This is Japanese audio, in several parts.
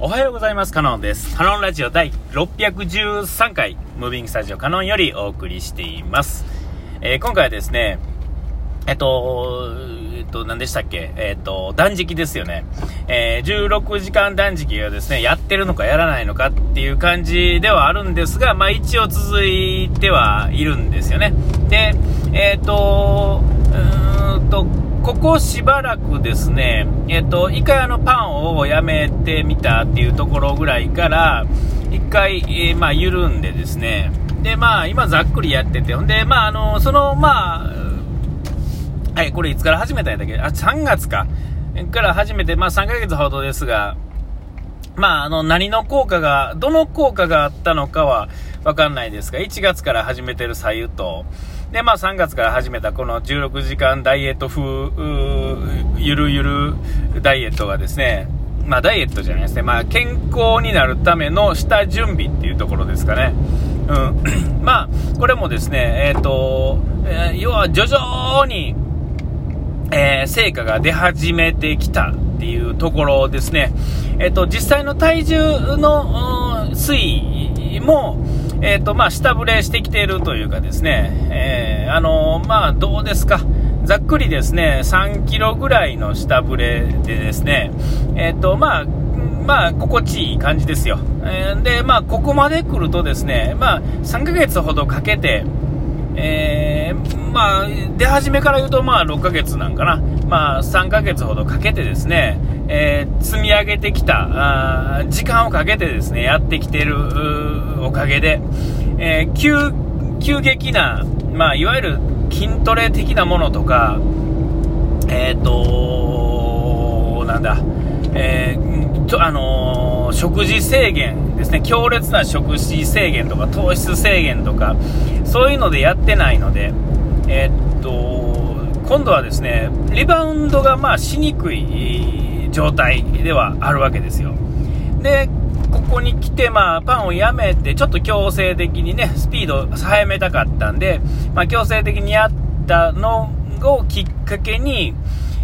おはようございます。カノンです。カノンラジオ第613回、ムービングスタジオカノンよりお送りしています。えー今回はですね、えっと、えっと、何でしたっけ？えっと、断食ですよね。えー16時間断食がですね、やってるのかやらないのかっていう感じではあるんですが、まあ一応続いてはいるんですよね。で、えっと、うーと、ここしばらくですね、えっと、一回あのパンをやめてみたっていうところぐらいから、一回、えーまあ緩んでですね、で、まあ今ざっくりやってて、ほんで、まああの、その、まあ、はい、これいつから始めたんやったっけ？あ、3月か。から始めて、まあ3ヶ月ほどですが、まああの、何の効果が、どの効果があったのかはわかんないですが、1月から始めてる左右と、で、まあ3月から始めたこの16時間ダイエット風、ゆるゆるダイエットがですね、まあダイエットじゃないですね、まあ健康になるための下準備っていうところですかね。うん。まあ、これもですね、えっ、と、えー要は徐々に、えー成果が出始めてきたっていうところですね。えっ、と、実際の体重の推移も、えー、と、まあ、下振れしてきているというかですね、えーあのまあ、どうですか？ざっくりですね、3キロぐらいの下振れでですね、えっ、と、まあ、まあ、心地いい感じですよ。えーで、まあ、ここまで来るとですね、まあ、3ヶ月ほどかけて、えーまあ、出始めから言うと、まあ、6ヶ月なんかな。まあ、3ヶ月ほどかけてですね、えー積み上げてきた、あ時間をかけてですね、やってきているおかげで、えー急、急激な、まあ、いわゆる筋トレ的なものとか、えっ、となんだ、えーとあの食事制限ですね、強烈な食事制限とか糖質制限とか、そういうのでやってないので、えーっと、今度はですね、リバウンドがまあしにくい状態ではあるわけですよ。で、ここに来て、まあ、パンをやめて、ちょっと強制的にね、スピード早めたかったんで、まあ、強制的にやったのをきっかけに、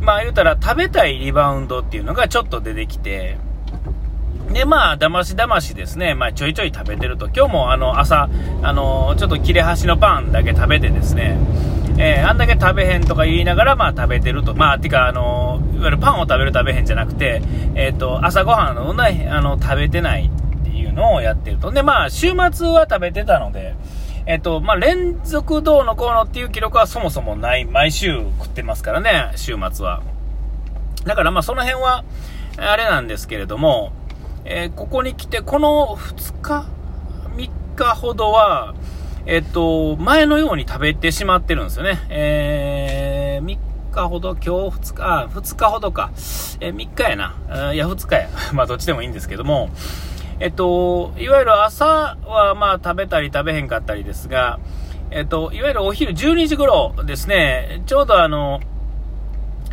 まあ、言うたら食べたいリバウンドっていうのがちょっと出てきて、で、まあ、だましだましですね、まあ、ちょいちょい食べてると、今日もあの、朝、あの、ちょっと切れ端のパンだけ食べてですね、えーあんだけ食べへんとか言いながら、まあ、食べてると。まあ、てか、あの、いわゆるパンを食べる食べへんじゃなくて、えっ、と、朝ごはんをね、あの、食べてないっていうのをやってると。で、まあ、週末は食べてたので、えっ、と、まあ、連続どうのこうのっていう記録はそもそもない。毎週食ってますからね、週末は。だからまあその辺は、あれなんですけれども、えーここに来て、この2日、3日ほどは、えっと、前のように食べてしまってるんですよね。えー、3日ほど、今日2日、あ、2日ほどか。えー3日やな。いや、2日や。まあ、どっちでもいいんですけども、えっと、いわゆる朝はまあ食べたり食べへんかったりですが、えっと、いわゆるお昼12時頃ですね、ちょうどあの、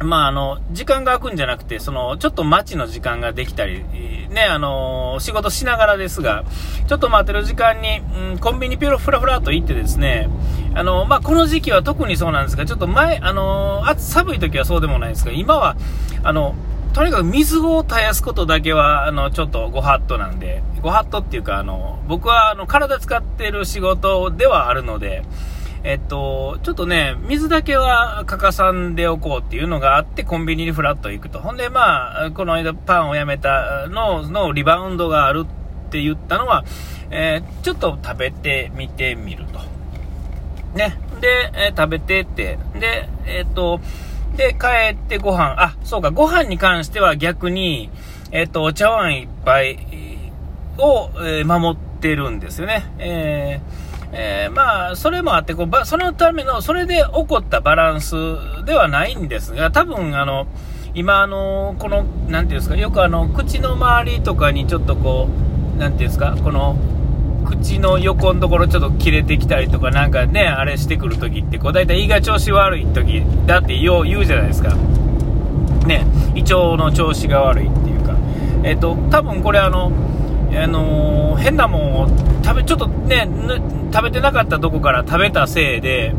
まあ、あの、時間が空くんじゃなくて、その、ちょっと待ちの時間ができたり、ね、あの、仕事しながらですが、ちょっと待ってる時間に、うん、コンビニピロフラフラと行ってですね、あの、まあ、この時期は特にそうなんですが、ちょっと前、あの、暑寒い時はそうでもないですが、今は、あの、とにかく水を絶やすことだけは、あの、ちょっとご法度なんで、ご法度っていうか、あの、僕は、あの、体使ってる仕事ではあるので、えっと、ちょっとね、水だけは欠かさんでおこうっていうのがあって、コンビニにフラッと行くと。ほんで、まあ、この間パンをやめたののリバウンドがあるって言ったのは、えーちょっと食べてみてみると。ね。で、えー食べてって。で、えっと、で、帰ってご飯。あ、そうか、ご飯に関しては逆に、えっと、お茶碗一杯を、えー守ってるんですよね。えーえーまあ、それもあってこう、そのための、それで起こったバランスではないんですが、多分、あの、今、あの、この、なんていうんですか、よくあの、口の周りとかにちょっとこう、なんていうんですか、この、口の横のところちょっと切れてきたりとか、なんかね、あれしてくるときって、こう、大体胃が調子悪いときだって言う言うじゃないですか。ね、胃腸の調子が悪いっていうか、えっ、と、多分これあの、あのー変なもんを食べ、ちょっとね、食べてなかったとこから食べたせいで、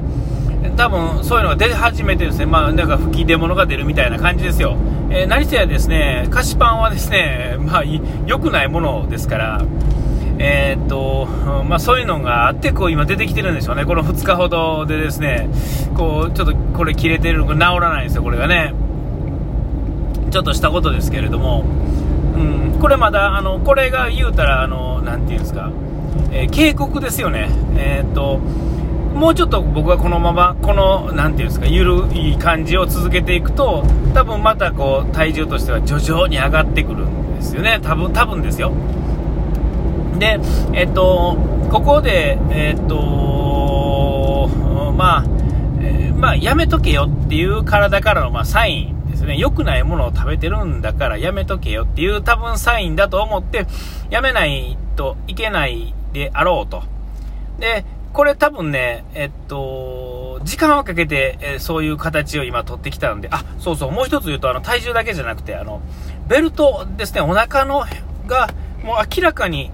多分そういうのが出始めてですね。まあ、なんか吹き出物が出るみたいな感じですよ。えー、何せやですね、菓子パンはですね、まあ、良くないものですから、えー、っと、まあ、そういうのがあって、こう、今出てきてるんでしょうね。この2日ほどでですね、こう、ちょっとこれ切れてるのが治らないんですよ、これがね。ちょっとしたことですけれども、うん、これまだ、あの、これが言うたら、あの、なていうんですか、えー、警告ですよね。えー、っと、もうちょっと僕はこのまま、この、なんていうんですか、ゆるい感じを続けていくと、多分またこう、体重としては徐々に上がってくるんですよね。多分、多分ですよ。で、えっと、ここで、えっと、まあ、えー、まあ、やめとけよっていう体からの、まあ、サインですね。良くないものを食べてるんだからやめとけよっていう多分サインだと思って、やめないといけないであろうと。で、これ多分ね、えっと、時間をかけて、えそういう形を今取ってきたんで、あ、そうそう、もう一つ言うと、あの、体重だけじゃなくて、あの、ベルトですね、お腹のが、もう明らかに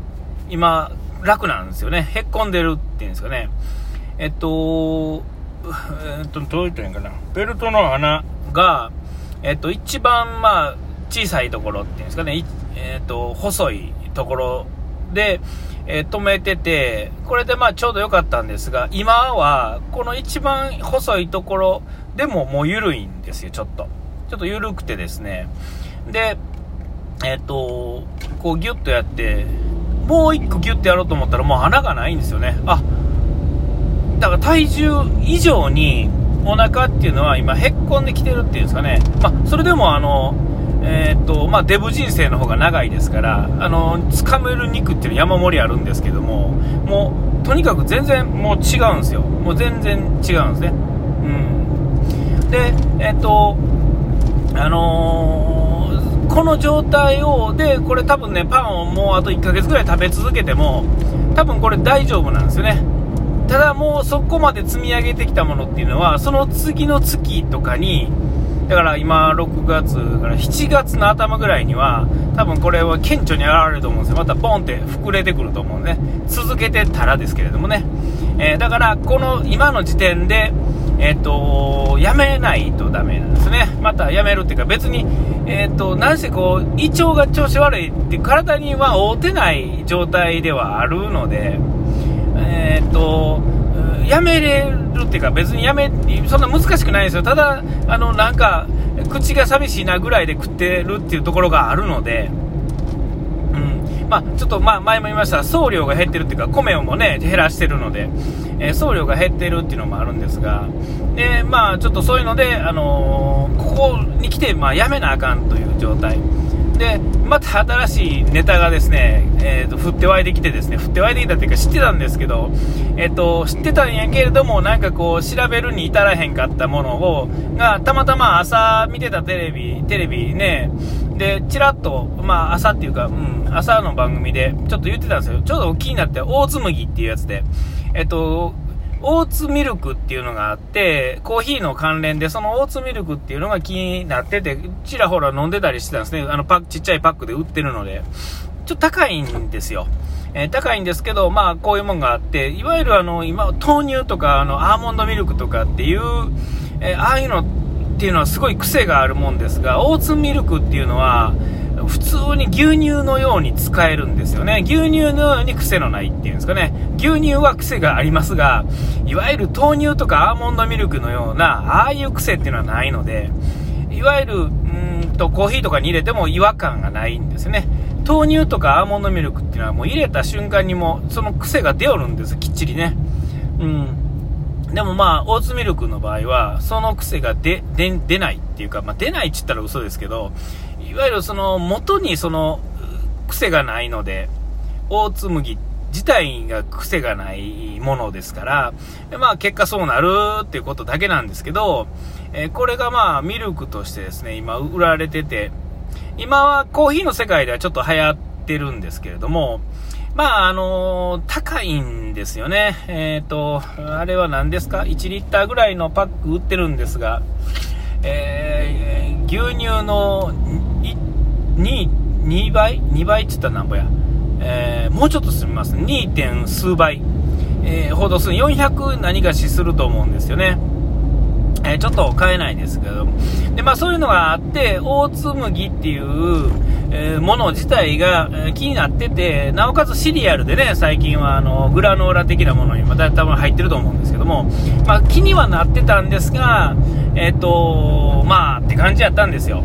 今、楽なんですよね。へっこんでるっていうんですかね。えっと、えっと、どう言ったらいいんかな。ベルトの穴が、えっと、一番、まあ、小さいところっていうんですかね、えっと、細いところで、えー、止めてて、これでまあちょうど良かったんですが、今は、この一番細いところでももう緩いんですよ、ちょっと。ちょっと緩くてですね。で、えっ、ー、と、こうギュッとやって、もう一個ギュッとやろうと思ったらもう穴がないんですよね。あ、だから体重以上にお腹っていうのは今へっこんできてるっていうんですかね。まあ、それでもあの、えー、っとまあ、デブ人生の方が長いですからあの掴める肉っていう山盛りあるんですけどももうとにかく全然もう違うんですよ。もう全然違うんですね。うん。でえ、っとあのー、この状態をでこれ多分ねパンをもうあと1ヶ月ぐらい食べ続けても多分これ大丈夫なんですよね。ただもうそこまで積み上げてきたものっていうのはその次の月とかにだから今、6月から7月の頭ぐらいには、多分これは顕著に現れると思うんですよ。またボンって膨れてくると思うね。続けてたらですけれどもね。えー、だから、この今の時点で、えっ、ー、と、やめないとダメなんですね。またやめるっていうか別に、えっ、ー、と、なんせこう、胃腸が調子悪いって体には合うてない状態ではあるので、えっ、と、やめれるっていうか、別にやめ、そんな難しくないですよ。ただ、あの、なんか、口が寂しいなぐらいで食ってるっていうところがあるので、うん。まあ、ちょっと、まあ、前も言いました送料が減ってるっていうか、米をもね、減らしてるので、えー、送料が減ってるっていうのもあるんですが、で、まあ、ちょっとそういうので、あのー、ここに来て、まあ、やめなあかんという状態。で、また新しいネタがですね、えーと、降って湧いてきてですね、降って湧いてきたっていうか知ってたんですけど、え、ー、と、知ってたんやけれども、なんかこう、調べるに至らへんかったものを、が、たまたま朝見てたテレビ、テレビね、で、ちらっと、まあ朝っていうか、うん、朝の番組で、ちょっと言ってたんですよ。ちょうど気になって、大紬っていうやつで、えっ、と、オーツミルクっていうのがあって、コーヒーの関連で、そのオーツミルクっていうのが気になってて、ちらほら飲んでたりしてたんですね。あのパック、ちっちゃいパックで売ってるので。ちょっと高いんですよ。えー、高いんですけど、まあ、こういうもんがあって、いわゆるあの、今、豆乳とか、あの、アーモンドミルクとかっていう、えー、ああいうのっていうのはすごい癖があるもんですが、オーツミルクっていうのは、普通に牛乳のように使えるんですよね。牛乳のように癖のないっていうんですかね。牛乳は癖がありますが、いわゆる豆乳とかアーモンドミルクのような、ああいう癖っていうのはないので、いわゆる、うんと、コーヒーとかに入れても違和感がないんですね。豆乳とかアーモンドミルクっていうのはもう入れた瞬間にもその癖が出よるんですきっちりね。うん。でもまあ、オーツミルクの場合は、その癖が出、出、出ないっていうか、まあ出ないって言ったら嘘ですけど、いわゆるその元にその癖がないので、大紬自体が癖がないものですから、まあ結果そうなるっていうことだけなんですけど、え、これがまあミルクとしてですね、今売られてて、今はコーヒーの世界ではちょっと流行ってるんですけれども、まあ、あのー、高いんですよね。えっ、ー、と、あれは何ですか ?1 リッターぐらいのパック売ってるんですが、えー、牛乳の2、2倍 ?2 倍って言ったらなんぼや？えー、もうちょっと進みます。2. 点数倍。えー、報道数400何がしすると思うんですよね。えー、ちょっと買えないですけどで、まあ、そういうのがあって大麦っていう、えー、もの自体が、気になっててなおかつシリアルでね最近はあのグラノーラ的なものにまた多分入ってると思うんですけども、まあ、気にはなってたんですがえっ、とまあって感じやったんですよ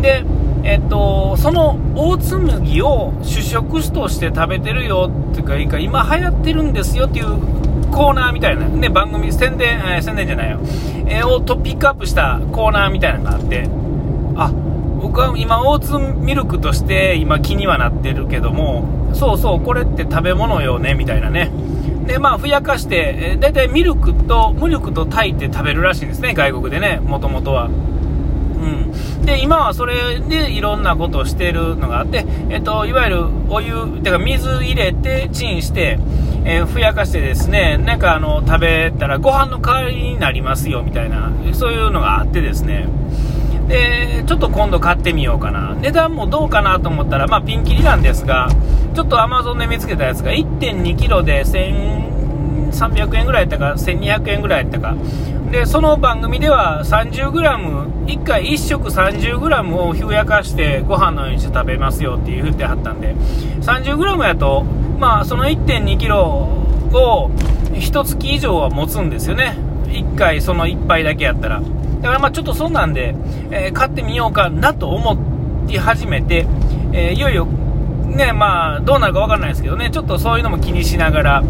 でえっと、その大麦を主食として食べてるよっていうか、今流行ってるんですよっていうコーナーみたいな、ね、番組、宣伝、えー、宣伝じゃないよ、えー、をトピックアップしたコーナーみたいなのがあって、あ、僕は今、オーツミルクとして今気にはなってるけども、そうそう、これって食べ物よね、みたいなね。で、まあ、ふやかして、えー、だいたいミルクと、ミルクと炊いて食べるらしいんですね、外国でね、もともとは。うん、で今はそれでいろんなことをしてるのがあって、えっと、いわゆるお湯てか水入れてチンして、えー、ふやかしてですねなんかあの食べたらご飯の代わりになりますよみたいなそういうのがあってですね。でちょっと今度買ってみようかな。値段もどうかなと思ったら、まあ、ピンキリなんですがちょっと Amazon で見つけたやつが 1.2kg で1300円ぐらいやったか1200円ぐらいやったか。でその番組では 30g、1回1食 30g をふやかしてご飯のようにして食べますよって言ってはったんで 30g やと、まあ、その 1.2kg を1月以上は持つんですよね、1回その1杯だけやったら。だからまあちょっとそんなんで、えー、買ってみようかなと思って始めて、えー、いよいよ、ね、まあどうなるか分からないですけどね、ちょっとそういうのも気にしながら、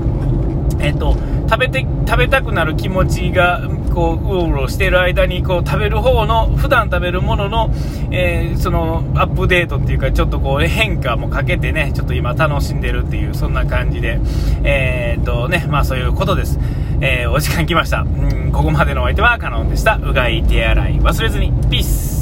えっ、ー、と、食べて、食べたくなる気持ちが、こう、うろうろしている間に、こう、食べる方の、普段食べるものの、えー、その、アップデートっていうか、ちょっとこう、変化もかけてね、ちょっと今楽しんでるっていう、そんな感じで、えー、っとね、まあそういうことです。えー、お時間来ました。うん、ここまでのお相手はカノンでした。うがい手洗い忘れずに。ピース